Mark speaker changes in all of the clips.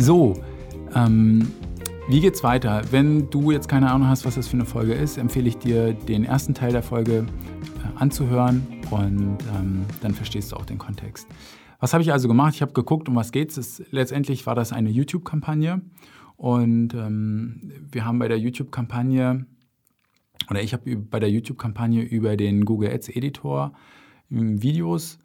Speaker 1: So, ähm, wie geht's weiter? Wenn du jetzt keine Ahnung hast, was das für eine Folge ist, empfehle ich dir, den ersten Teil der Folge äh, anzuhören und ähm, dann verstehst du auch den Kontext. Was habe ich also gemacht? Ich habe geguckt, um was geht es. Letztendlich war das eine YouTube-Kampagne und ähm, wir haben bei der YouTube-Kampagne oder ich habe bei der YouTube-Kampagne über den Google Ads Editor ähm, Videos,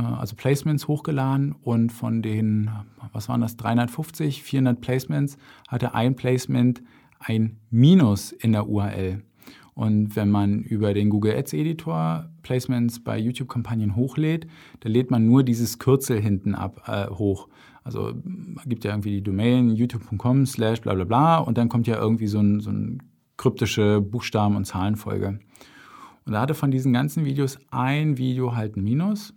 Speaker 1: also Placements hochgeladen und von den, was waren das, 350, 400 Placements hatte ein Placement ein Minus in der URL. Und wenn man über den Google Ads Editor Placements bei YouTube-Kampagnen hochlädt, dann lädt man nur dieses Kürzel hinten ab äh, hoch. Also gibt ja irgendwie die Domain youtube.com slash bla bla bla und dann kommt ja irgendwie so ein, so ein kryptische Buchstaben- und Zahlenfolge. Und da hatte von diesen ganzen Videos ein Video halt ein Minus.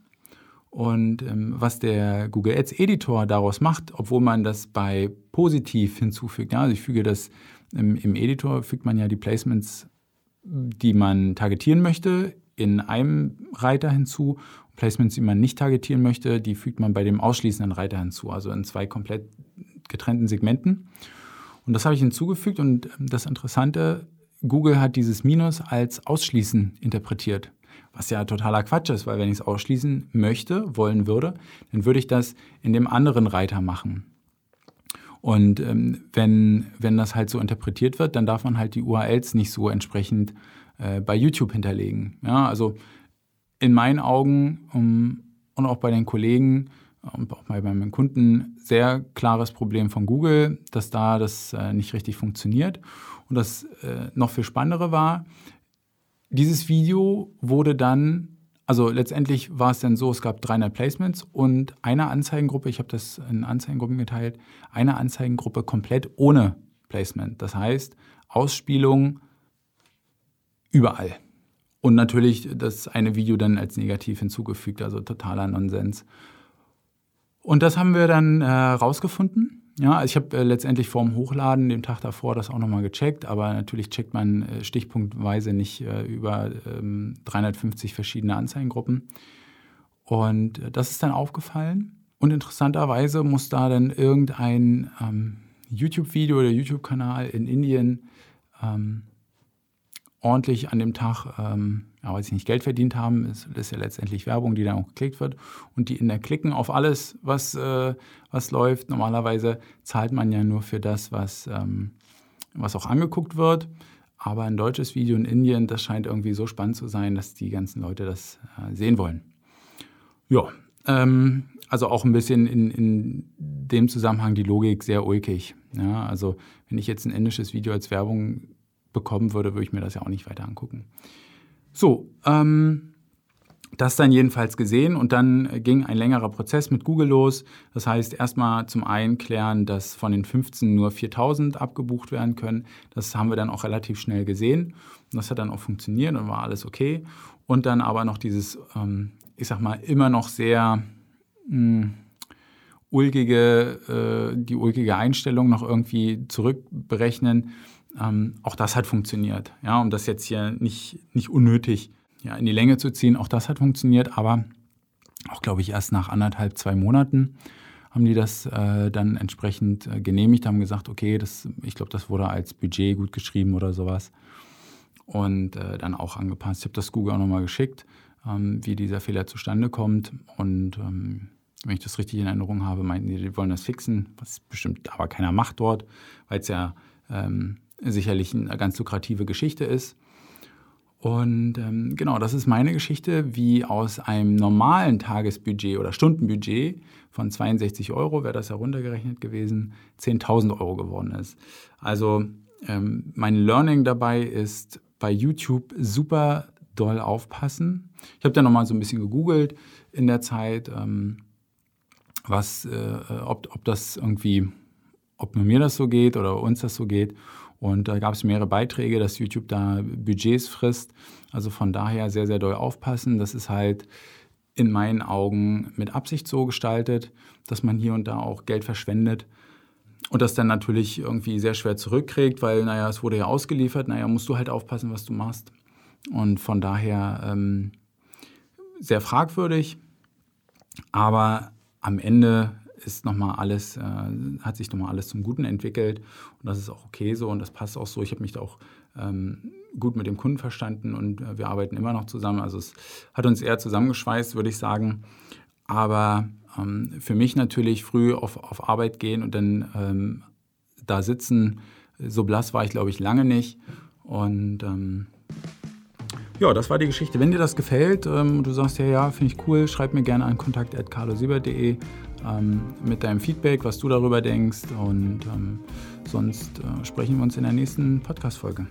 Speaker 1: Und ähm, was der Google Ads Editor daraus macht, obwohl man das bei positiv hinzufügt, ja, also ich füge das im, im Editor, fügt man ja die Placements die man targetieren möchte, in einem Reiter hinzu. Placements, die man nicht targetieren möchte, die fügt man bei dem ausschließenden Reiter hinzu, also in zwei komplett getrennten Segmenten. Und das habe ich hinzugefügt und das Interessante, Google hat dieses Minus als Ausschließen interpretiert. Was ja totaler Quatsch ist, weil wenn ich es ausschließen möchte, wollen würde, dann würde ich das in dem anderen Reiter machen. Und ähm, wenn, wenn das halt so interpretiert wird, dann darf man halt die URLs nicht so entsprechend äh, bei YouTube hinterlegen. Ja, also in meinen Augen um, und auch bei den Kollegen und auch bei meinen Kunden sehr klares Problem von Google, dass da das äh, nicht richtig funktioniert. Und das äh, noch viel Spannendere war, dieses Video wurde dann also letztendlich war es dann so, es gab 300 Placements und eine Anzeigengruppe, ich habe das in Anzeigengruppen geteilt, eine Anzeigengruppe komplett ohne Placement. Das heißt, Ausspielung überall. Und natürlich das eine Video dann als negativ hinzugefügt, also totaler Nonsens. Und das haben wir dann äh, rausgefunden ja, also ich habe äh, letztendlich vorm Hochladen, dem Tag davor, das auch nochmal gecheckt, aber natürlich checkt man äh, stichpunktweise nicht äh, über ähm, 350 verschiedene Anzeigengruppen. Und äh, das ist dann aufgefallen. Und interessanterweise muss da dann irgendein ähm, YouTube-Video oder YouTube-Kanal in Indien ähm, ordentlich an dem Tag, ähm, ja, weil sie nicht Geld verdient haben, ist, ist ja letztendlich Werbung, die dann auch geklickt wird. Und die in der klicken auf alles, was, äh, was läuft. Normalerweise zahlt man ja nur für das, was, ähm, was auch angeguckt wird. Aber ein deutsches Video in Indien, das scheint irgendwie so spannend zu sein, dass die ganzen Leute das äh, sehen wollen. Ja, ähm, also auch ein bisschen in, in dem Zusammenhang die Logik sehr ulkig. Ja, also wenn ich jetzt ein indisches Video als Werbung bekommen würde, würde ich mir das ja auch nicht weiter angucken. So, ähm, das dann jedenfalls gesehen und dann ging ein längerer Prozess mit Google los. Das heißt, erstmal zum einen klären, dass von den 15 nur 4000 abgebucht werden können. Das haben wir dann auch relativ schnell gesehen. Und das hat dann auch funktioniert und war alles okay. Und dann aber noch dieses, ähm, ich sag mal, immer noch sehr mh, hm, ulkige, äh, die ulkige Einstellung noch irgendwie zurückberechnen ähm, auch das hat funktioniert. Ja, um das jetzt hier nicht, nicht unnötig ja, in die Länge zu ziehen, auch das hat funktioniert, aber auch, glaube ich, erst nach anderthalb, zwei Monaten haben die das äh, dann entsprechend äh, genehmigt, haben gesagt, okay, das, ich glaube, das wurde als Budget gut geschrieben oder sowas und äh, dann auch angepasst. Ich habe das Google auch nochmal geschickt, ähm, wie dieser Fehler zustande kommt und ähm, wenn ich das richtig in Erinnerung habe, meinten die, die wollen das fixen, was bestimmt aber keiner macht dort, weil es ja ähm, sicherlich eine ganz lukrative Geschichte ist. Und ähm, genau, das ist meine Geschichte, wie aus einem normalen Tagesbudget oder Stundenbudget von 62 Euro, wäre das heruntergerechnet gewesen, 10.000 Euro geworden ist. Also ähm, mein Learning dabei ist bei YouTube super doll aufpassen. Ich habe da nochmal so ein bisschen gegoogelt in der Zeit, ähm, was, äh, ob, ob das irgendwie, ob nur mir das so geht oder uns das so geht. Und da gab es mehrere Beiträge, dass YouTube da Budgets frisst. Also von daher sehr, sehr doll aufpassen. Das ist halt in meinen Augen mit Absicht so gestaltet, dass man hier und da auch Geld verschwendet und das dann natürlich irgendwie sehr schwer zurückkriegt, weil, naja, es wurde ja ausgeliefert, naja, musst du halt aufpassen, was du machst. Und von daher ähm, sehr fragwürdig, aber am Ende ist noch mal alles, äh, hat sich nochmal alles zum Guten entwickelt und das ist auch okay so und das passt auch so. Ich habe mich da auch ähm, gut mit dem Kunden verstanden und äh, wir arbeiten immer noch zusammen. Also es hat uns eher zusammengeschweißt, würde ich sagen. Aber ähm, für mich natürlich früh auf, auf Arbeit gehen und dann ähm, da sitzen, so blass war ich, glaube ich, lange nicht. Und ähm, ja, das war die Geschichte. Wenn dir das gefällt ähm, und du sagst, ja, ja, finde ich cool, schreib mir gerne an kontakt.carlosiebert.de ähm, mit deinem Feedback, was du darüber denkst. Und ähm, sonst äh, sprechen wir uns in der nächsten Podcast-Folge.